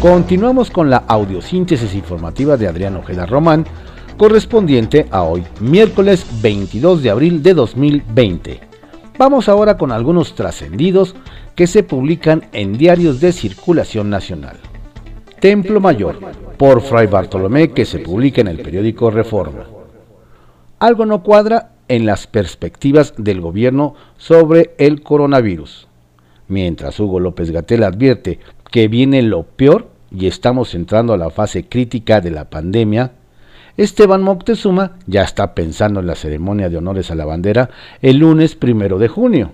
Continuamos con la audiosíntesis informativa de Adrián Ojeda Román, correspondiente a hoy, miércoles 22 de abril de 2020. Vamos ahora con algunos trascendidos que se publican en diarios de circulación nacional. Templo Mayor, por Fray Bartolomé, que se publica en el periódico Reforma. Algo no cuadra en las perspectivas del gobierno sobre el coronavirus. Mientras Hugo López Gatel advierte que viene lo peor y estamos entrando a la fase crítica de la pandemia, Esteban Moctezuma ya está pensando en la ceremonia de honores a la bandera el lunes primero de junio.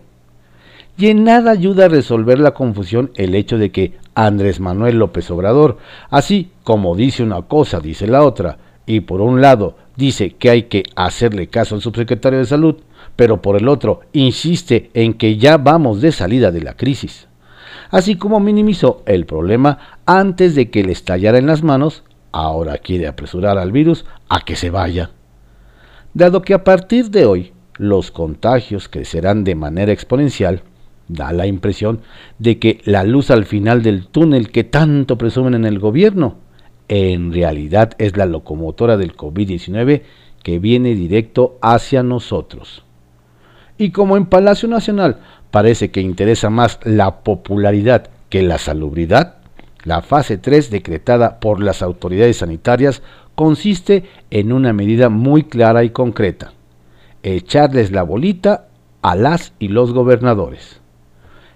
Y en nada ayuda a resolver la confusión el hecho de que Andrés Manuel López Obrador, así como dice una cosa, dice la otra, y por un lado dice que hay que hacerle caso al subsecretario de Salud, pero por el otro insiste en que ya vamos de salida de la crisis así como minimizó el problema antes de que le estallara en las manos, ahora quiere apresurar al virus a que se vaya. Dado que a partir de hoy los contagios crecerán de manera exponencial, da la impresión de que la luz al final del túnel que tanto presumen en el gobierno, en realidad es la locomotora del COVID-19 que viene directo hacia nosotros. Y como en Palacio Nacional parece que interesa más la popularidad que la salubridad, la fase 3 decretada por las autoridades sanitarias consiste en una medida muy clara y concreta, echarles la bolita a las y los gobernadores.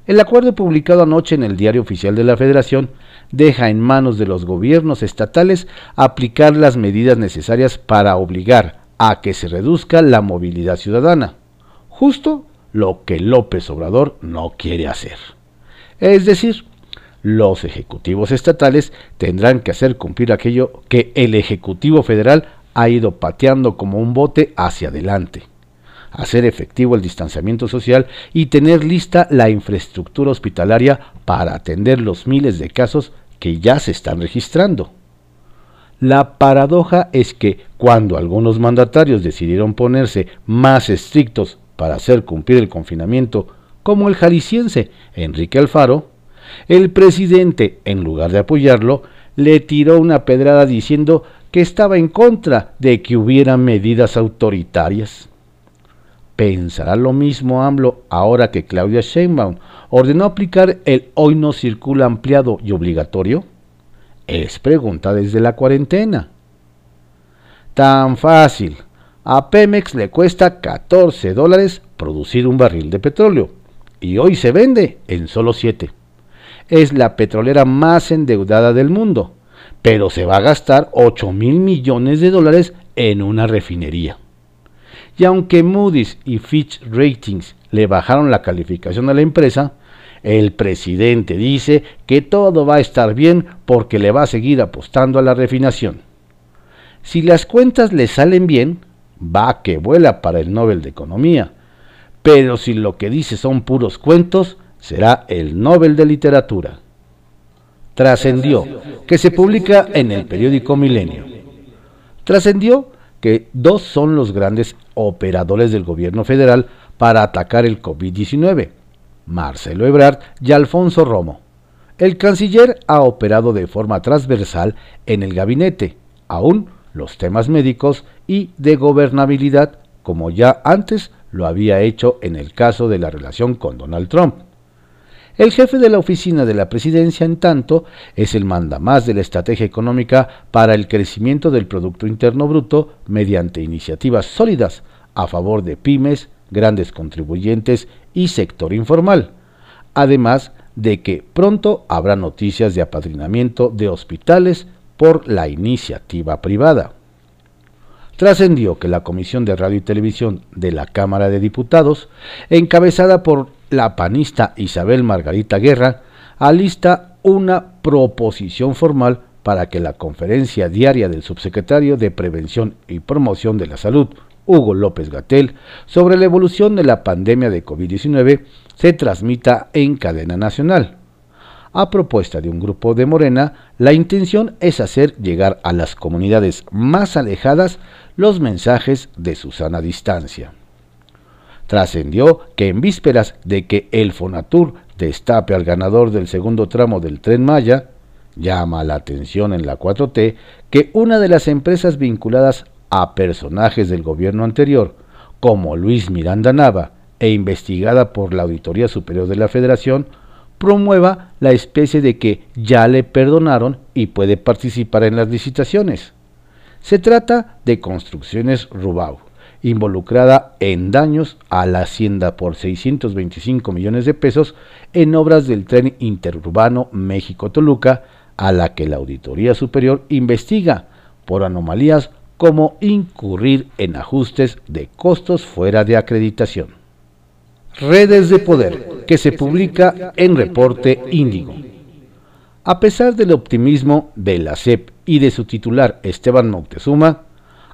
El acuerdo publicado anoche en el Diario Oficial de la Federación deja en manos de los gobiernos estatales aplicar las medidas necesarias para obligar a que se reduzca la movilidad ciudadana, justo lo que López Obrador no quiere hacer. Es decir, los ejecutivos estatales tendrán que hacer cumplir aquello que el Ejecutivo Federal ha ido pateando como un bote hacia adelante. Hacer efectivo el distanciamiento social y tener lista la infraestructura hospitalaria para atender los miles de casos que ya se están registrando. La paradoja es que cuando algunos mandatarios decidieron ponerse más estrictos para hacer cumplir el confinamiento, como el jalisciense Enrique Alfaro, el presidente, en lugar de apoyarlo, le tiró una pedrada diciendo que estaba en contra de que hubiera medidas autoritarias. ¿Pensará lo mismo AMLO ahora que Claudia Sheinbaum ordenó aplicar el hoy no circula ampliado y obligatorio? Es pregunta desde la cuarentena. Tan fácil, a Pemex le cuesta 14 dólares producir un barril de petróleo y hoy se vende en solo 7. Es la petrolera más endeudada del mundo, pero se va a gastar 8 mil millones de dólares en una refinería. Y aunque Moody's y Fitch Ratings le bajaron la calificación a la empresa, el presidente dice que todo va a estar bien porque le va a seguir apostando a la refinación. Si las cuentas le salen bien, va que vuela para el Nobel de Economía. Pero si lo que dice son puros cuentos, será el Nobel de Literatura. Trascendió, que se publica en el periódico Milenio. Trascendió que dos son los grandes operadores del gobierno federal para atacar el COVID-19, Marcelo Ebrard y Alfonso Romo. El canciller ha operado de forma transversal en el gabinete, aún los temas médicos y de gobernabilidad, como ya antes lo había hecho en el caso de la relación con Donald Trump. El jefe de la oficina de la presidencia, en tanto, es el mandamás de la estrategia económica para el crecimiento del Producto Interno Bruto mediante iniciativas sólidas a favor de pymes, grandes contribuyentes y sector informal, además de que pronto habrá noticias de apadrinamiento de hospitales, por la iniciativa privada. Trascendió que la Comisión de Radio y Televisión de la Cámara de Diputados, encabezada por la panista Isabel Margarita Guerra, alista una proposición formal para que la conferencia diaria del subsecretario de Prevención y Promoción de la Salud, Hugo López Gatel, sobre la evolución de la pandemia de COVID-19 se transmita en cadena nacional a propuesta de un grupo de Morena, la intención es hacer llegar a las comunidades más alejadas los mensajes de su sana distancia. Trascendió que en vísperas de que el Fonatur destape al ganador del segundo tramo del tren Maya, Llama la atención en la 4T que una de las empresas vinculadas a personajes del gobierno anterior, como Luis Miranda Nava, e investigada por la Auditoría Superior de la Federación, promueva la especie de que ya le perdonaron y puede participar en las licitaciones. Se trata de Construcciones Rubau, involucrada en daños a la hacienda por 625 millones de pesos en obras del tren interurbano México-Toluca, a la que la Auditoría Superior investiga por anomalías como incurrir en ajustes de costos fuera de acreditación. Redes de Poder, que se publica en Reporte Índigo. A pesar del optimismo de la CEP y de su titular Esteban Moctezuma,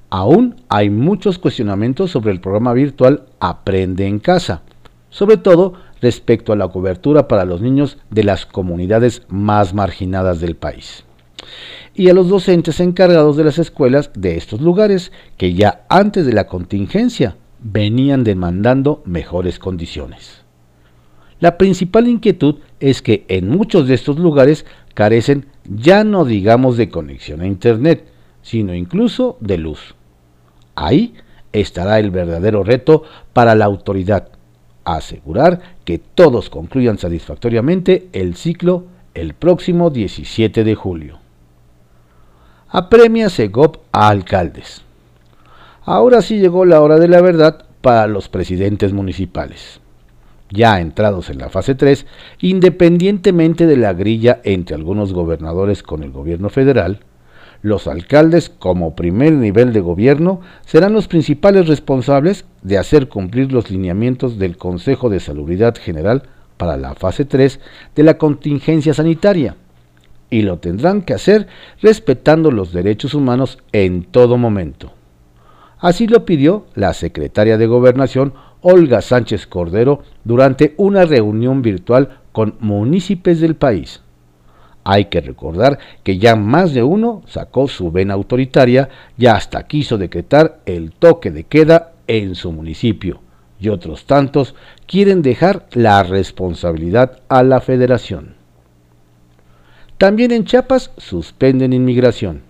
aún hay muchos cuestionamientos sobre el programa virtual Aprende en Casa, sobre todo respecto a la cobertura para los niños de las comunidades más marginadas del país y a los docentes encargados de las escuelas de estos lugares que ya antes de la contingencia venían demandando mejores condiciones. La principal inquietud es que en muchos de estos lugares carecen ya no digamos de conexión a Internet, sino incluso de luz. Ahí estará el verdadero reto para la autoridad, asegurar que todos concluyan satisfactoriamente el ciclo el próximo 17 de julio apremia Segop a alcaldes. Ahora sí llegó la hora de la verdad para los presidentes municipales. Ya entrados en la fase 3, independientemente de la grilla entre algunos gobernadores con el gobierno federal, los alcaldes como primer nivel de gobierno serán los principales responsables de hacer cumplir los lineamientos del Consejo de Salubridad General para la fase 3 de la contingencia sanitaria y lo tendrán que hacer respetando los derechos humanos en todo momento. Así lo pidió la secretaria de Gobernación Olga Sánchez Cordero durante una reunión virtual con municipios del país. Hay que recordar que ya más de uno sacó su vena autoritaria y hasta quiso decretar el toque de queda en su municipio, y otros tantos quieren dejar la responsabilidad a la federación. También en Chiapas suspenden inmigración.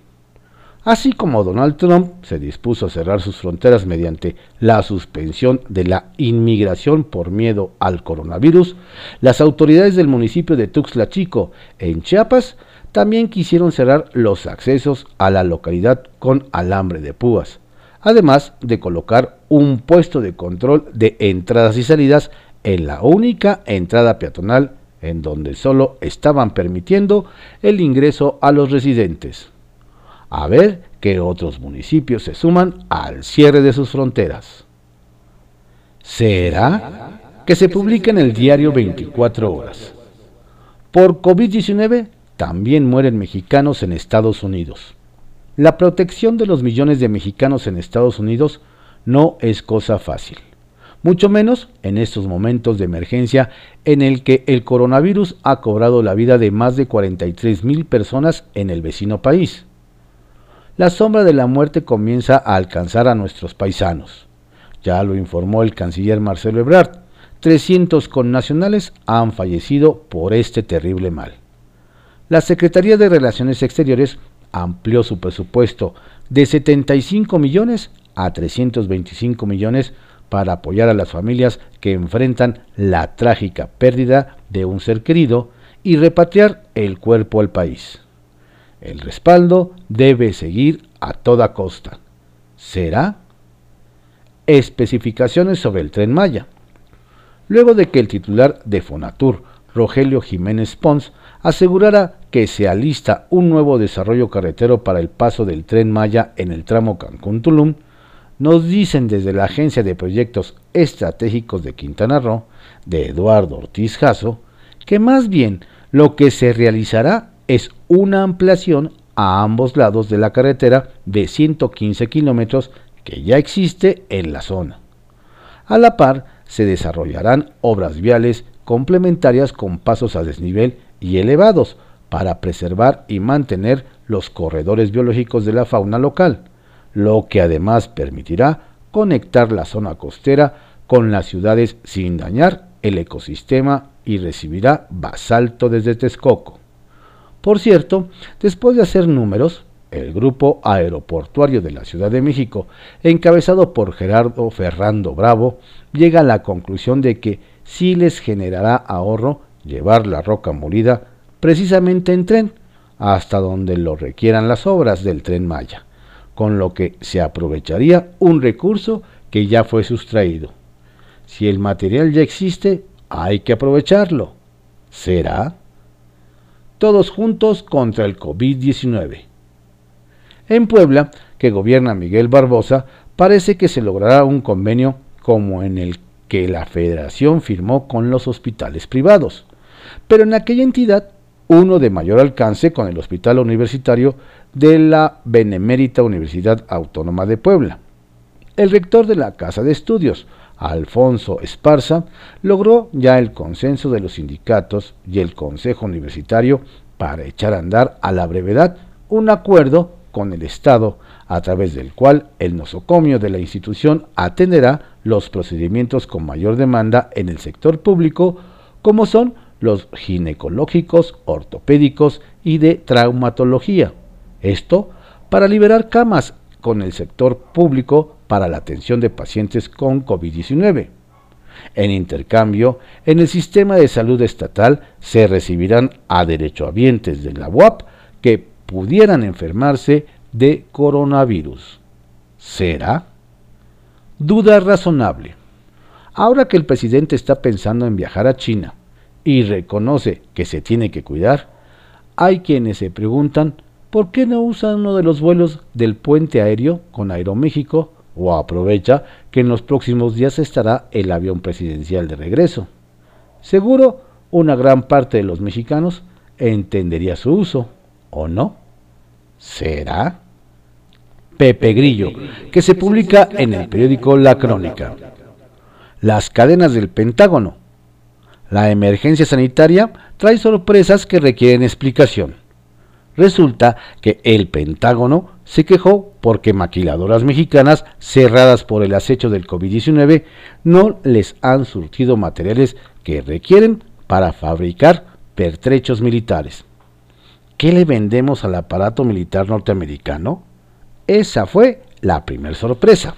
Así como Donald Trump se dispuso a cerrar sus fronteras mediante la suspensión de la inmigración por miedo al coronavirus, las autoridades del municipio de Tuxtla Chico, en Chiapas, también quisieron cerrar los accesos a la localidad con alambre de púas, además de colocar un puesto de control de entradas y salidas en la única entrada peatonal en donde solo estaban permitiendo el ingreso a los residentes. A ver qué otros municipios se suman al cierre de sus fronteras. ¿Será que se publica en el diario 24 horas? Por COVID-19 también mueren mexicanos en Estados Unidos. La protección de los millones de mexicanos en Estados Unidos no es cosa fácil mucho menos en estos momentos de emergencia en el que el coronavirus ha cobrado la vida de más de 43 mil personas en el vecino país. La sombra de la muerte comienza a alcanzar a nuestros paisanos. Ya lo informó el canciller Marcelo Ebrard, 300 connacionales han fallecido por este terrible mal. La Secretaría de Relaciones Exteriores amplió su presupuesto de 75 millones a 325 millones para apoyar a las familias que enfrentan la trágica pérdida de un ser querido y repatriar el cuerpo al país. El respaldo debe seguir a toda costa. ¿Será? Especificaciones sobre el tren Maya. Luego de que el titular de Fonatur, Rogelio Jiménez Pons, asegurara que se alista un nuevo desarrollo carretero para el paso del tren Maya en el tramo Cancún-Tulum, nos dicen desde la Agencia de Proyectos Estratégicos de Quintana Roo, de Eduardo Ortiz Jasso, que más bien lo que se realizará es una ampliación a ambos lados de la carretera de 115 kilómetros que ya existe en la zona. A la par, se desarrollarán obras viales complementarias con pasos a desnivel y elevados para preservar y mantener los corredores biológicos de la fauna local lo que además permitirá conectar la zona costera con las ciudades sin dañar el ecosistema y recibirá basalto desde Texcoco. Por cierto, después de hacer números, el grupo aeroportuario de la Ciudad de México, encabezado por Gerardo Ferrando Bravo, llega a la conclusión de que sí les generará ahorro llevar la roca molida precisamente en tren, hasta donde lo requieran las obras del tren Maya, con lo que se aprovecharía un recurso que ya fue sustraído. Si el material ya existe, hay que aprovecharlo. ¿Será? Todos juntos contra el COVID-19. En Puebla, que gobierna Miguel Barbosa, parece que se logrará un convenio como en el que la federación firmó con los hospitales privados, pero en aquella entidad uno de mayor alcance con el Hospital Universitario de la Benemérita Universidad Autónoma de Puebla. El rector de la Casa de Estudios, Alfonso Esparza, logró ya el consenso de los sindicatos y el Consejo Universitario para echar a andar a la brevedad un acuerdo con el Estado, a través del cual el nosocomio de la institución atenderá los procedimientos con mayor demanda en el sector público, como son los ginecológicos, ortopédicos y de traumatología. Esto para liberar camas con el sector público para la atención de pacientes con COVID-19. En intercambio, en el sistema de salud estatal se recibirán a derechohabientes de la UAP que pudieran enfermarse de coronavirus. ¿Será? Duda razonable. Ahora que el presidente está pensando en viajar a China y reconoce que se tiene que cuidar, hay quienes se preguntan por qué no usa uno de los vuelos del puente aéreo con Aeroméxico o aprovecha que en los próximos días estará el avión presidencial de regreso. Seguro una gran parte de los mexicanos entendería su uso. ¿O no? ¿Será? Pepe Grillo, que se publica en el periódico La Crónica. Las cadenas del Pentágono. La emergencia sanitaria trae sorpresas que requieren explicación. Resulta que el Pentágono se quejó porque maquiladoras mexicanas cerradas por el acecho del COVID-19 no les han surtido materiales que requieren para fabricar pertrechos militares. ¿Qué le vendemos al aparato militar norteamericano? Esa fue la primera sorpresa.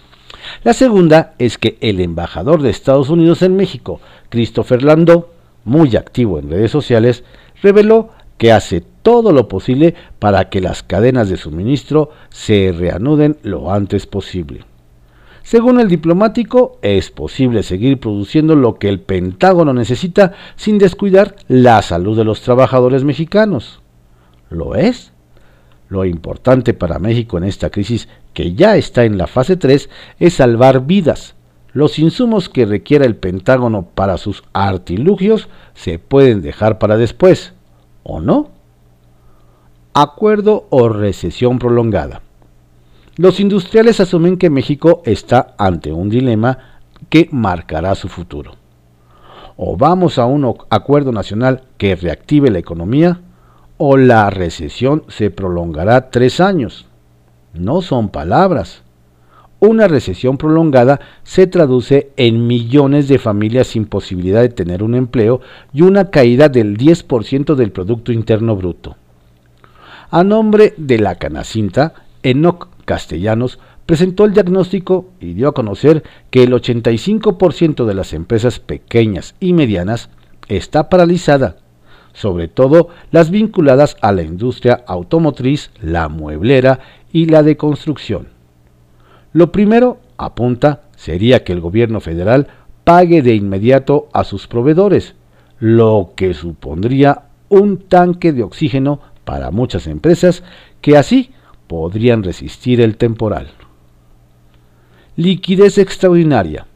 La segunda es que el embajador de Estados Unidos en México, Christopher Landau, muy activo en redes sociales, reveló que hace todo lo posible para que las cadenas de suministro se reanuden lo antes posible. Según el diplomático, es posible seguir produciendo lo que el Pentágono necesita sin descuidar la salud de los trabajadores mexicanos lo es. Lo importante para México en esta crisis, que ya está en la fase 3, es salvar vidas. Los insumos que requiera el Pentágono para sus artilugios se pueden dejar para después, ¿o no? Acuerdo o recesión prolongada. Los industriales asumen que México está ante un dilema que marcará su futuro. O vamos a un acuerdo nacional que reactive la economía, o la recesión se prolongará tres años. No son palabras. Una recesión prolongada se traduce en millones de familias sin posibilidad de tener un empleo y una caída del 10% del Producto Interno Bruto. A nombre de la Canacinta, Enoc Castellanos presentó el diagnóstico y dio a conocer que el 85% de las empresas pequeñas y medianas está paralizada sobre todo las vinculadas a la industria automotriz, la mueblera y la de construcción. Lo primero, apunta, sería que el gobierno federal pague de inmediato a sus proveedores, lo que supondría un tanque de oxígeno para muchas empresas que así podrían resistir el temporal. Liquidez extraordinaria.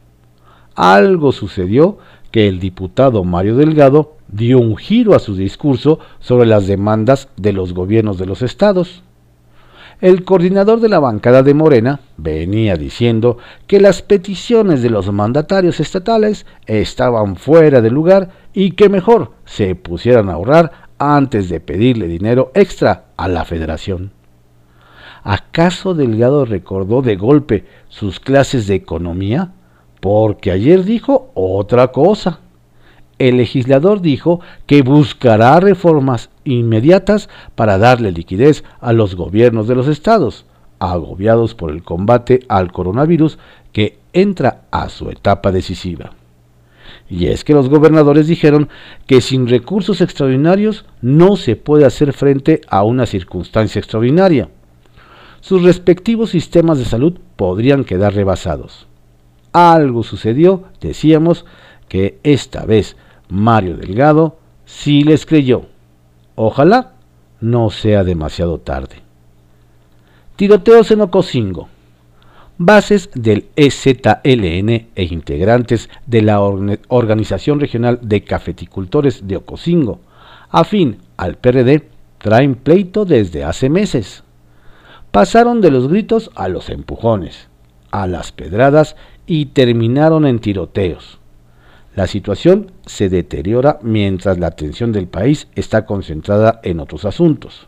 Algo sucedió que el diputado Mario Delgado dio un giro a su discurso sobre las demandas de los gobiernos de los estados. El coordinador de la bancada de Morena venía diciendo que las peticiones de los mandatarios estatales estaban fuera de lugar y que mejor se pusieran a ahorrar antes de pedirle dinero extra a la federación. ¿Acaso Delgado recordó de golpe sus clases de economía? Porque ayer dijo otra cosa. el legislador dijo que buscará reformas inmediatas para darle liquidez a los gobiernos de los estados, agobiados por el combate al coronavirus que entra a su etapa decisiva. Y es que los gobernadores dijeron que sin recursos extraordinarios no se puede hacer frente a una circunstancia extraordinaria. Sus respectivos sistemas de salud podrían quedar rebasados. Algo sucedió, decíamos, que esta vez Mario Delgado sí les creyó. Ojalá no sea demasiado tarde. Tiroteos en Ocosingo. Bases del EZLN e integrantes de la Organización Regional de Cafeticultores de Ocosingo, afín al PRD, traen pleito desde hace meses. Pasaron de los gritos a los empujones, a las pedradas y terminaron en tiroteos. La situación se deteriora mientras la atención del país está concentrada en otros asuntos.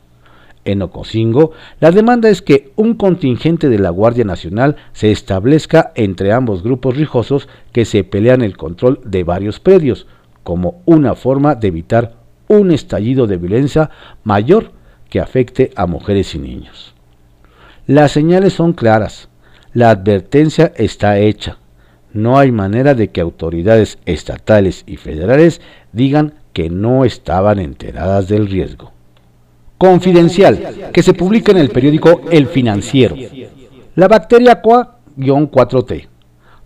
En Ocosingo, la demanda es que un contingente de la Guardia Nacional se establezca entre ambos grupos rijosos que se pelean el control de varios predios, como una forma de evitar un estallido de violencia mayor que afecte a mujeres y niños. Las señales son claras, la advertencia está hecha, no hay manera de que autoridades estatales y federales digan que no estaban enteradas del riesgo. Confidencial, que se publica en el periódico El Financiero. La bacteria COA-4T.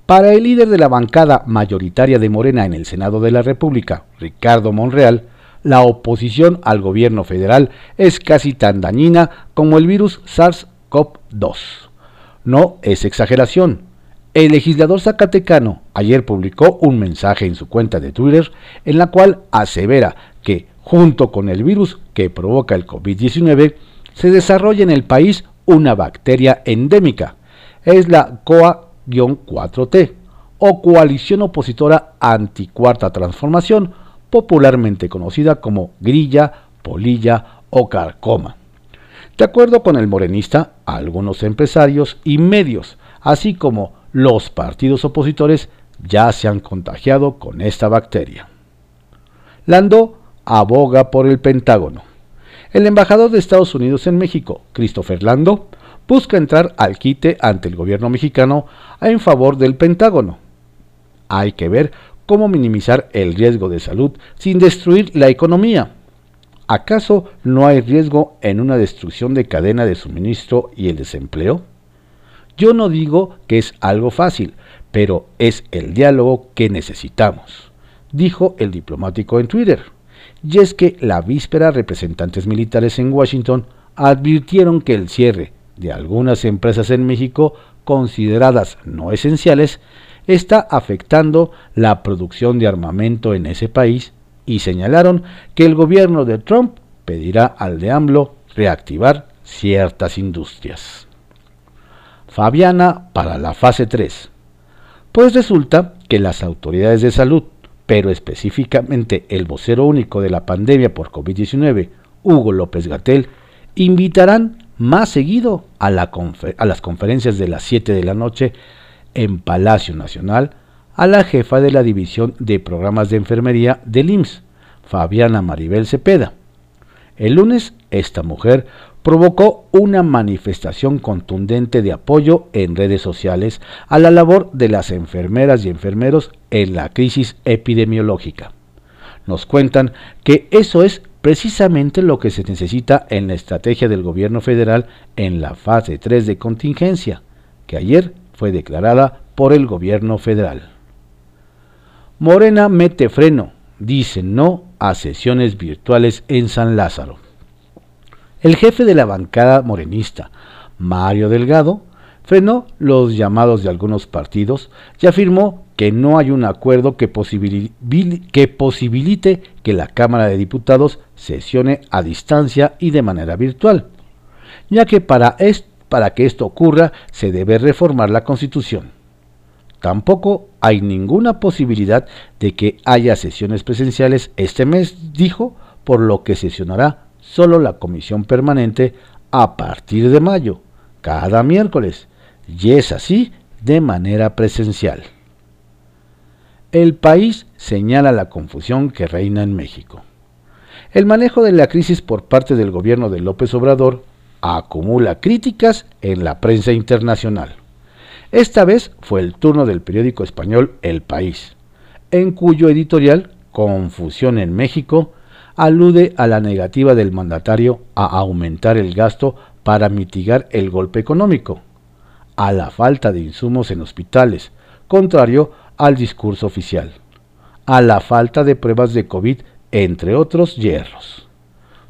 Para el líder de la bancada mayoritaria de Morena en el Senado de la República, Ricardo Monreal, la oposición al gobierno federal es casi tan dañina como el virus SARS-CoV-2. No es exageración, el legislador zacatecano ayer publicó un mensaje en su cuenta de Twitter en la cual asevera que, junto con el virus que provoca el COVID-19, se desarrolla en el país una bacteria endémica. Es la COA-4T, o Coalición Opositora Anticuarta Transformación, popularmente conocida como grilla, polilla o carcoma. De acuerdo con el morenista, algunos empresarios y medios, así como los partidos opositores ya se han contagiado con esta bacteria. Lando aboga por el Pentágono. El embajador de Estados Unidos en México, Christopher Lando, busca entrar al quite ante el gobierno mexicano en favor del Pentágono. Hay que ver cómo minimizar el riesgo de salud sin destruir la economía. ¿Acaso no hay riesgo en una destrucción de cadena de suministro y el desempleo? Yo no digo que es algo fácil, pero es el diálogo que necesitamos, dijo el diplomático en Twitter. Y es que la víspera representantes militares en Washington advirtieron que el cierre de algunas empresas en México consideradas no esenciales está afectando la producción de armamento en ese país y señalaron que el gobierno de Trump pedirá al de AMLO reactivar ciertas industrias. Fabiana para la fase 3. Pues resulta que las autoridades de salud, pero específicamente el vocero único de la pandemia por COVID-19, Hugo López Gatel, invitarán más seguido a, las conferencias de las 7 de la noche en Palacio Nacional a la jefa de la División de Programas de Enfermería del IMSS, Fabiana Maribel Cepeda. El lunes, esta mujer provocó una manifestación contundente de apoyo en redes sociales a la labor de las enfermeras y enfermeros en la crisis epidemiológica. Nos cuentan que eso es precisamente lo que se necesita en la estrategia del gobierno federal en la fase 3 de contingencia, que ayer fue declarada por el gobierno federal. Morena mete freno, dice no a sesiones virtuales en San Lázaro. El jefe de la bancada morenista, Mario Delgado, frenó los llamados de algunos partidos y afirmó que no hay un acuerdo que, posibilite que la Cámara de Diputados sesione a distancia y de manera virtual, ya que para, para que esto ocurra se debe reformar la Constitución. Tampoco hay ninguna posibilidad de que haya sesiones presenciales este mes, dijo, por lo que sesionará solo la comisión permanente a partir de mayo, cada miércoles, y es así de manera presencial. El país señala la confusión que reina en México. El manejo de la crisis por parte del gobierno de López Obrador acumula críticas en la prensa internacional. Esta vez fue el turno del periódico español El País, en cuyo editorial, Confusión en México, alude a la negativa del mandatario a aumentar el gasto para mitigar el golpe económico, a la falta de insumos en hospitales, contrario al discurso oficial, a la falta de pruebas de COVID, entre otros hierros.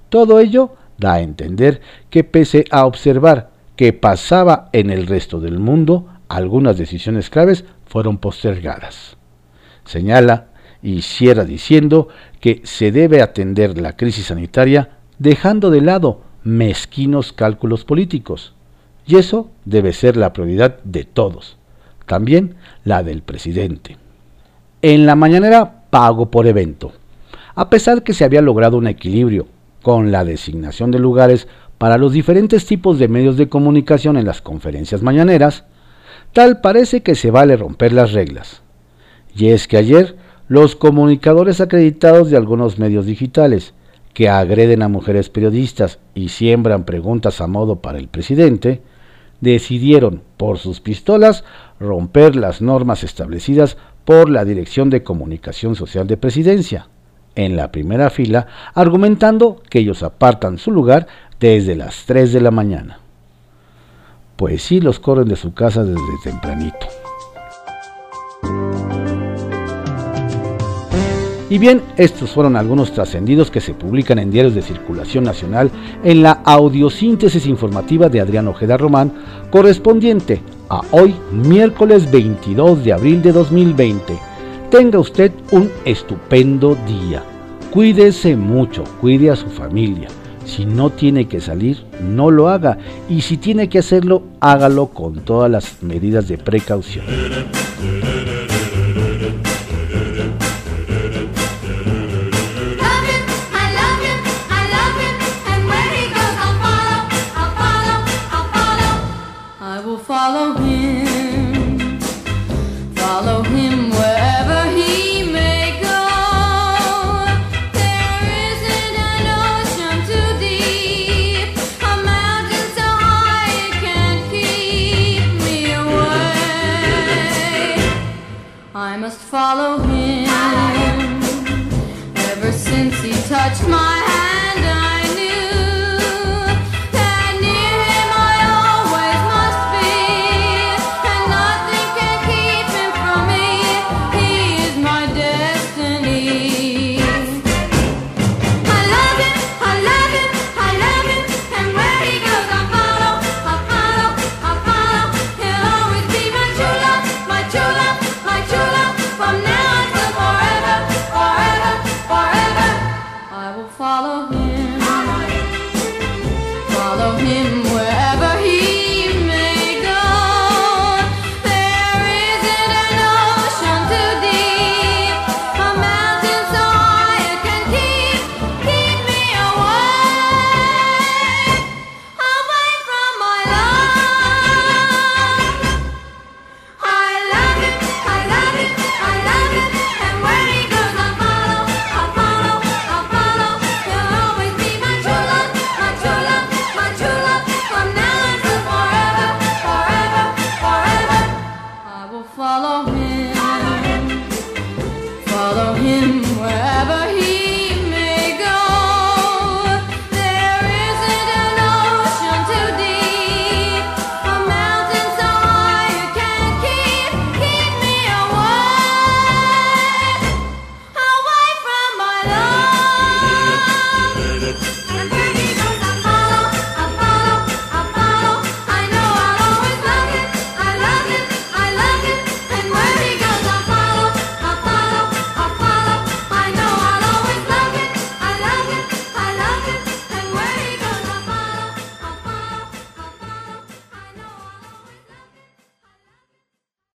Todo ello da a entender que pese a observar que pasaba en el resto del mundo, algunas decisiones claves fueron postergadas. Señala y diciendo que se debe atender la crisis sanitaria dejando de lado mezquinos cálculos políticos. Y eso debe ser la prioridad de todos, también la del presidente. En la mañanera pago por evento. A pesar que se había logrado un equilibrio con la designación de lugares para los diferentes tipos de medios de comunicación en las conferencias mañaneras, tal parece que se vale romper las reglas. Y es que ayer los comunicadores acreditados de algunos medios digitales que agreden a mujeres periodistas y siembran preguntas a modo para el presidente, decidieron por sus pistolas romper las normas establecidas por la Dirección de Comunicación Social de Presidencia, en la primera fila, argumentando que ellos apartan su lugar desde las 3 de la mañana. Pues sí los corren de su casa desde tempranito. Y bien, estos fueron algunos trascendidos que se publican en diarios de circulación nacional en la audiosíntesis informativa de Adrián Ojeda Román, correspondiente a hoy, miércoles 22 de abril de 2020. Tenga usted un estupendo día. Cuídese mucho, cuide a su familia. Si no tiene que salir, no lo haga. Y si tiene que hacerlo, hágalo con todas las medidas de precaución. Halloween.